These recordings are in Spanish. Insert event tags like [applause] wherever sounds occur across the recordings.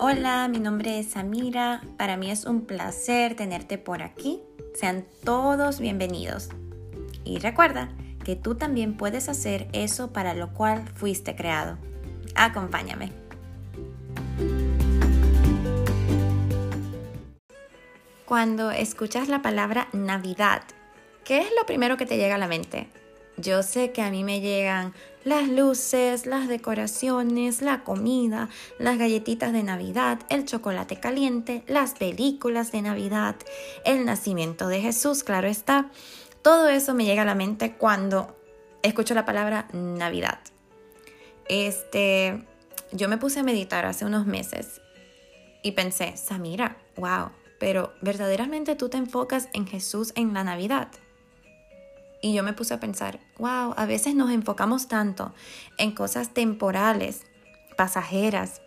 Hola, mi nombre es Samira. Para mí es un placer tenerte por aquí. Sean todos bienvenidos. Y recuerda que tú también puedes hacer eso para lo cual fuiste creado. Acompáñame. Cuando escuchas la palabra Navidad, ¿qué es lo primero que te llega a la mente? Yo sé que a mí me llegan las luces, las decoraciones, la comida, las galletitas de Navidad, el chocolate caliente, las películas de Navidad, el nacimiento de Jesús, claro está. Todo eso me llega a la mente cuando escucho la palabra Navidad. Este, yo me puse a meditar hace unos meses y pensé, Samira, wow, pero verdaderamente tú te enfocas en Jesús en la Navidad. Y yo me puse a pensar, wow, a veces nos enfocamos tanto en cosas temporales, pasajeras,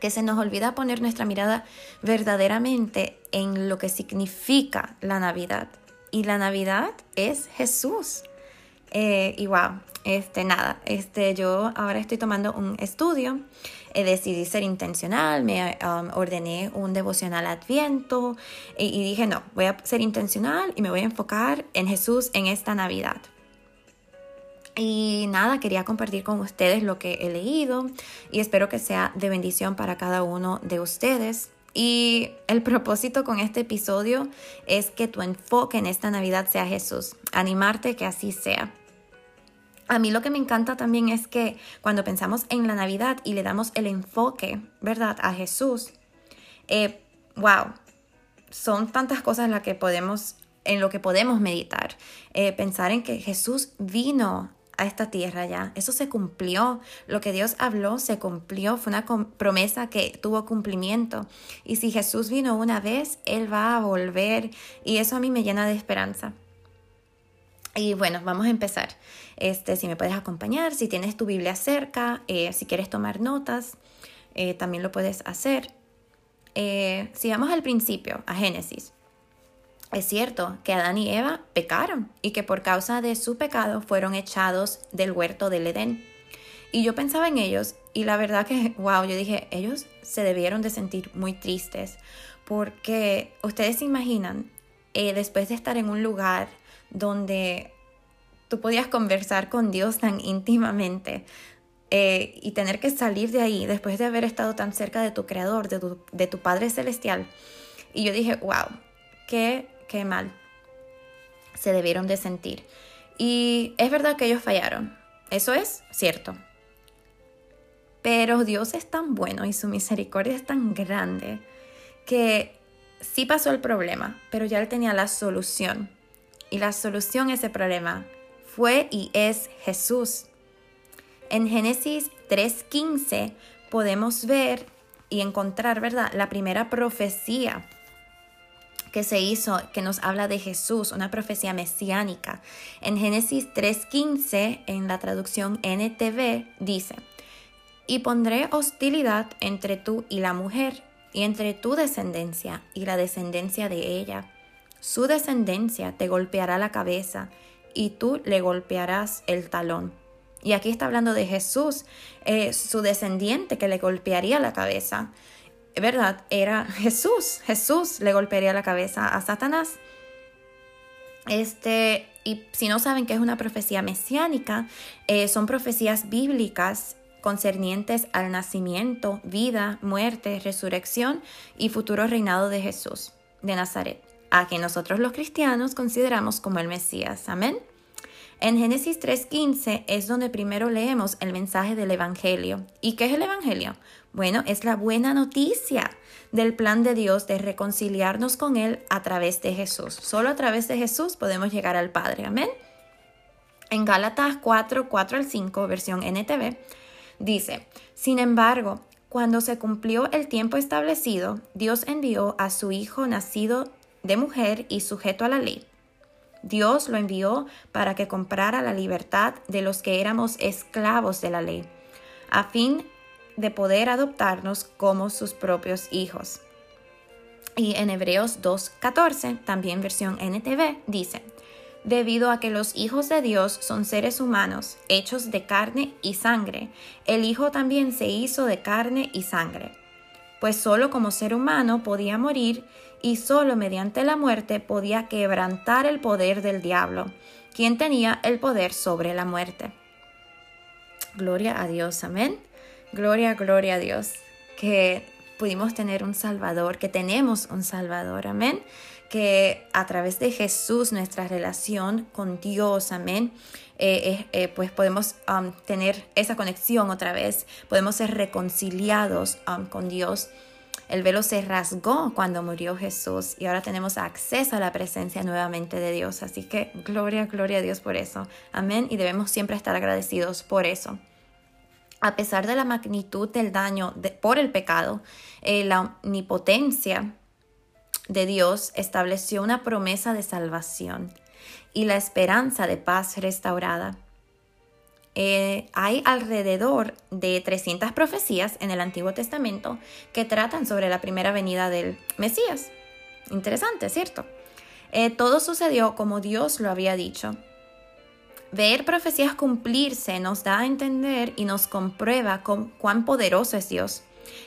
que se nos olvida poner nuestra mirada verdaderamente en lo que significa la Navidad. Y la Navidad es Jesús. Eh, y wow, este, nada, este, yo ahora estoy tomando un estudio, eh, decidí ser intencional, me um, ordené un devocional adviento y, y dije, no, voy a ser intencional y me voy a enfocar en Jesús en esta Navidad. Y nada, quería compartir con ustedes lo que he leído y espero que sea de bendición para cada uno de ustedes. Y el [laughs] propósito con este episodio es que tu enfoque en esta Navidad sea Jesús, animarte que así sea. A mí lo que me encanta también es que cuando pensamos en la Navidad y le damos el enfoque, ¿verdad?, a Jesús, eh, wow, son tantas cosas en, que podemos, en lo que podemos meditar. Eh, pensar en que Jesús vino a esta tierra ya. Eso se cumplió. Lo que Dios habló se cumplió. Fue una promesa que tuvo cumplimiento. Y si Jesús vino una vez, Él va a volver. Y eso a mí me llena de esperanza. Y bueno, vamos a empezar. Este, si me puedes acompañar, si tienes tu Biblia cerca, eh, si quieres tomar notas, eh, también lo puedes hacer. Eh, si vamos al principio, a Génesis, es cierto que Adán y Eva pecaron y que por causa de su pecado fueron echados del huerto del Edén. Y yo pensaba en ellos y la verdad que, [laughs] wow, yo dije, ellos se debieron de sentir muy tristes porque ustedes se imaginan, después de estar en un lugar donde tú podías conversar con Dios tan íntimamente eh, y tener que salir de ahí después de haber estado tan cerca de tu Creador, de tu, de tu Padre Celestial. Y yo dije, wow, qué, qué mal se debieron de sentir. Y es verdad que ellos fallaron, eso es cierto. Pero Dios es tan bueno y su misericordia es tan grande que sí pasó el problema, pero ya Él tenía la solución. Y la solución a ese problema fue y es Jesús. En Génesis 3.15 podemos ver y encontrar, ¿verdad? La primera profecía que se hizo, que nos habla de Jesús, una profecía mesiánica. En Génesis 3.15, en la traducción NTV, dice, y pondré hostilidad entre tú y la mujer, y entre tu descendencia y la descendencia de ella su descendencia te golpeará la cabeza y tú le golpearás el talón. Y aquí está hablando de Jesús, eh, su descendiente que le golpearía la cabeza. ¿Verdad? Era Jesús. Jesús le golpearía la cabeza a Satanás. Este, y si no saben qué es una profecía mesiánica, eh, son profecías bíblicas concernientes al nacimiento, vida, muerte, resurrección y futuro reinado de Jesús de Nazaret a quien nosotros los cristianos consideramos como el Mesías. Amén. En Génesis 3.15 es donde primero leemos el mensaje del Evangelio. ¿Y qué es el Evangelio? Bueno, es la buena noticia del plan de Dios de reconciliarnos con Él a través de Jesús. Solo a través de Jesús podemos llegar al Padre. Amén. En Gálatas 4, 4 al 5, versión NTV, dice, sin embargo, cuando se cumplió el tiempo establecido, Dios envió a su Hijo nacido de mujer y sujeto a la ley. Dios lo envió para que comprara la libertad de los que éramos esclavos de la ley, a fin de poder adoptarnos como sus propios hijos. Y en Hebreos 2.14, también versión NTV, dice, debido a que los hijos de Dios son seres humanos, hechos de carne y sangre, el Hijo también se hizo de carne y sangre pues solo como ser humano podía morir y solo mediante la muerte podía quebrantar el poder del diablo, quien tenía el poder sobre la muerte. Gloria a Dios, amén. Gloria, gloria a Dios, que pudimos tener un Salvador, que tenemos un Salvador, amén. Que a través de Jesús nuestra relación con Dios, amén, eh, eh, pues podemos um, tener esa conexión otra vez, podemos ser reconciliados um, con Dios. El velo se rasgó cuando murió Jesús y ahora tenemos acceso a la presencia nuevamente de Dios. Así que gloria, gloria a Dios por eso. Amén. Y debemos siempre estar agradecidos por eso a pesar de la magnitud del daño por el pecado, eh, la omnipotencia de Dios estableció una promesa de salvación y la esperanza de paz restaurada. Eh, hay alrededor de 300 profecías en el Antiguo Testamento que tratan sobre la primera venida del Mesías. Interesante, ¿cierto? Eh, todo sucedió como Dios lo había dicho Ver profecías cumplirse nos da a entender y nos comprueba cuán poderoso es Dios,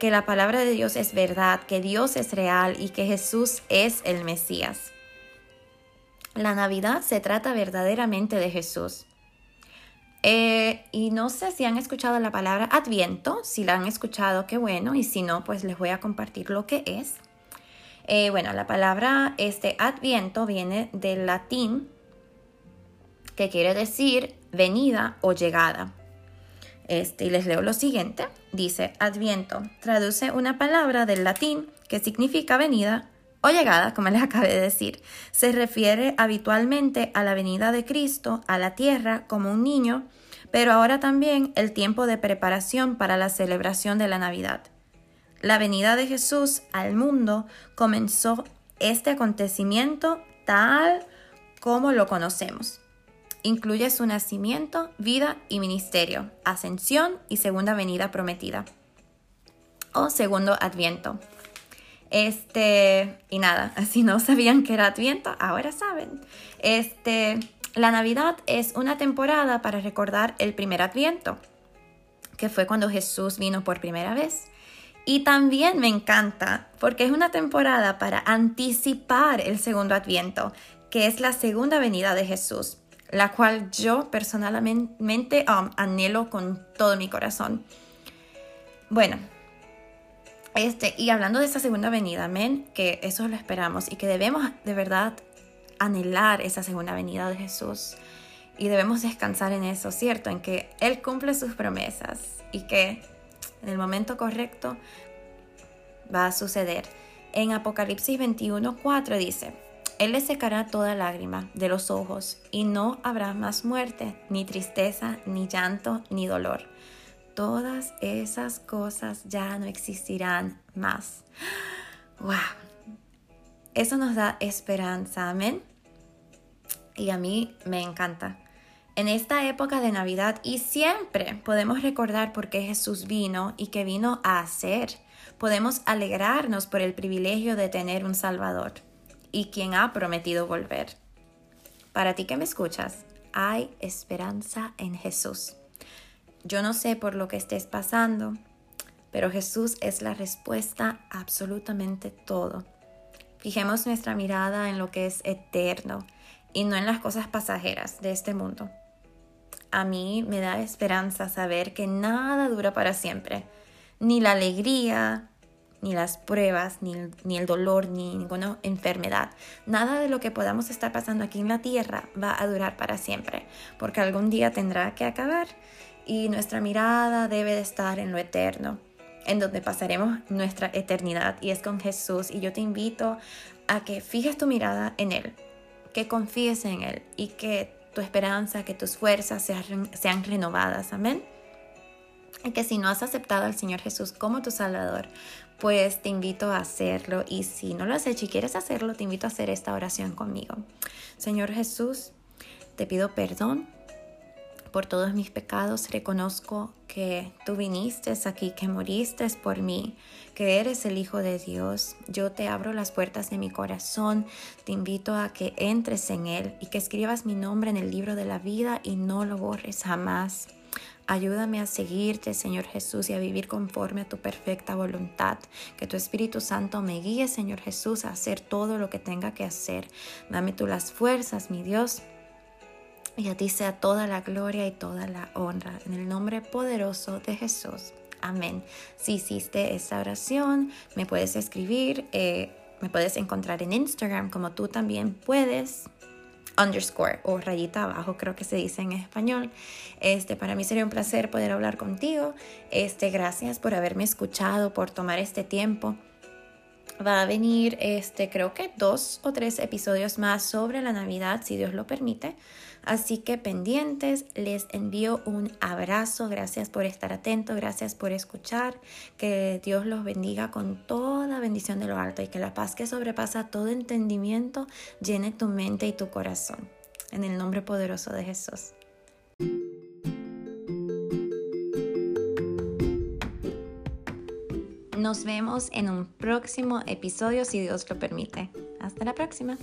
que la palabra de Dios es verdad, que Dios es real y que Jesús es el Mesías. La Navidad se trata verdaderamente de Jesús. Eh, y no sé si han escuchado la palabra adviento, si la han escuchado, qué bueno, y si no, pues les voy a compartir lo que es. Eh, bueno, la palabra este adviento viene del latín que quiere decir venida o llegada. Este, y les leo lo siguiente. Dice, adviento, traduce una palabra del latín que significa venida o llegada, como les [laughs] acabé de decir. Se refiere habitualmente a la venida de Cristo a la tierra como un niño, pero ahora también el tiempo de preparación para la celebración de la Navidad. La venida de Jesús al mundo comenzó este acontecimiento tal como lo conocemos incluye su nacimiento, vida y ministerio, ascensión y segunda venida prometida o segundo adviento. Este, y nada, [laughs] si no sabían que era adviento, ahora saben. Este, la Navidad es una temporada para recordar el primer adviento, que fue cuando Jesús vino por primera vez. Y también me encanta porque es una temporada para anticipar el segundo adviento, que es la segunda venida de Jesús la cual yo personalmente um, anhelo con todo mi corazón. Bueno, este, y hablando de esa segunda venida, amén, que eso lo esperamos y que debemos de verdad anhelar esa segunda venida de Jesús y debemos descansar en eso, ¿cierto? En que Él cumple sus promesas y que en el momento correcto va a suceder. En Apocalipsis 21:4 dice, él le secará toda lágrima de los ojos y no habrá más muerte, ni tristeza, ni llanto, ni dolor. Todas esas cosas ya no existirán más. ¡Wow! Eso nos da esperanza, amén. Y a mí me encanta. En esta época de Navidad y siempre podemos recordar por qué Jesús vino y qué vino a hacer. Podemos alegrarnos por el privilegio de tener un Salvador y quien ha prometido volver. Para ti que me escuchas, hay esperanza en Jesús. Yo no sé por lo que estés pasando, pero Jesús es la respuesta a absolutamente todo. Fijemos nuestra mirada en lo que es eterno y no en las cosas pasajeras de este mundo. A mí me da esperanza saber que nada dura para siempre, ni la alegría, ni las pruebas, ni, ni, el dolor, ni ninguna enfermedad. Nada de lo que podamos estar pasando aquí en la tierra va a durar para siempre, porque algún día tendrá que acabar y nuestra mirada debe de estar en lo eterno, en donde pasaremos nuestra eternidad y es con Jesús. Y yo te invito a que fijes tu mirada en Él, que confíes en Él y que tu esperanza, que tus fuerzas sean, sean renovadas. Amén. Y que si no has aceptado al Señor Jesús como tu Salvador, pues te invito a hacerlo y si no lo has hecho y quieres hacerlo, te invito a hacer esta oración conmigo. Señor Jesús, te pido perdón por todos mis pecados, reconozco que tú viniste aquí, que moriste por mí, que eres el Hijo de Dios. Yo te abro las puertas de mi corazón, te invito a que entres en él y que escribas mi nombre en el libro de la vida y no lo borres jamás. Ayúdame a seguirte, Señor Jesús, y a vivir conforme a tu perfecta voluntad. Que tu Espíritu Santo me guíe, Señor Jesús, a hacer todo lo que tenga que hacer. Dame tú las fuerzas, mi Dios. Y a ti sea toda la gloria y toda la honra. En el nombre poderoso de Jesús. Amén. Si hiciste esta oración, me puedes escribir. Eh, me puedes encontrar en Instagram como tú también puedes underscore o rayita abajo, creo que se dice en español. Este, para mí sería un placer poder hablar contigo. Este, gracias por haberme escuchado, por tomar este tiempo. Va a venir, este, creo que dos o tres episodios más sobre la Navidad, si Dios lo permite. Así que pendientes, les envío un abrazo. Gracias por estar atento, gracias por escuchar. Que Dios los bendiga con toda bendición de lo alto y que la paz que sobrepasa todo entendimiento llene tu mente y tu corazón. En el nombre poderoso de Jesús. Nos vemos en un próximo episodio si Dios lo permite. Hasta la próxima.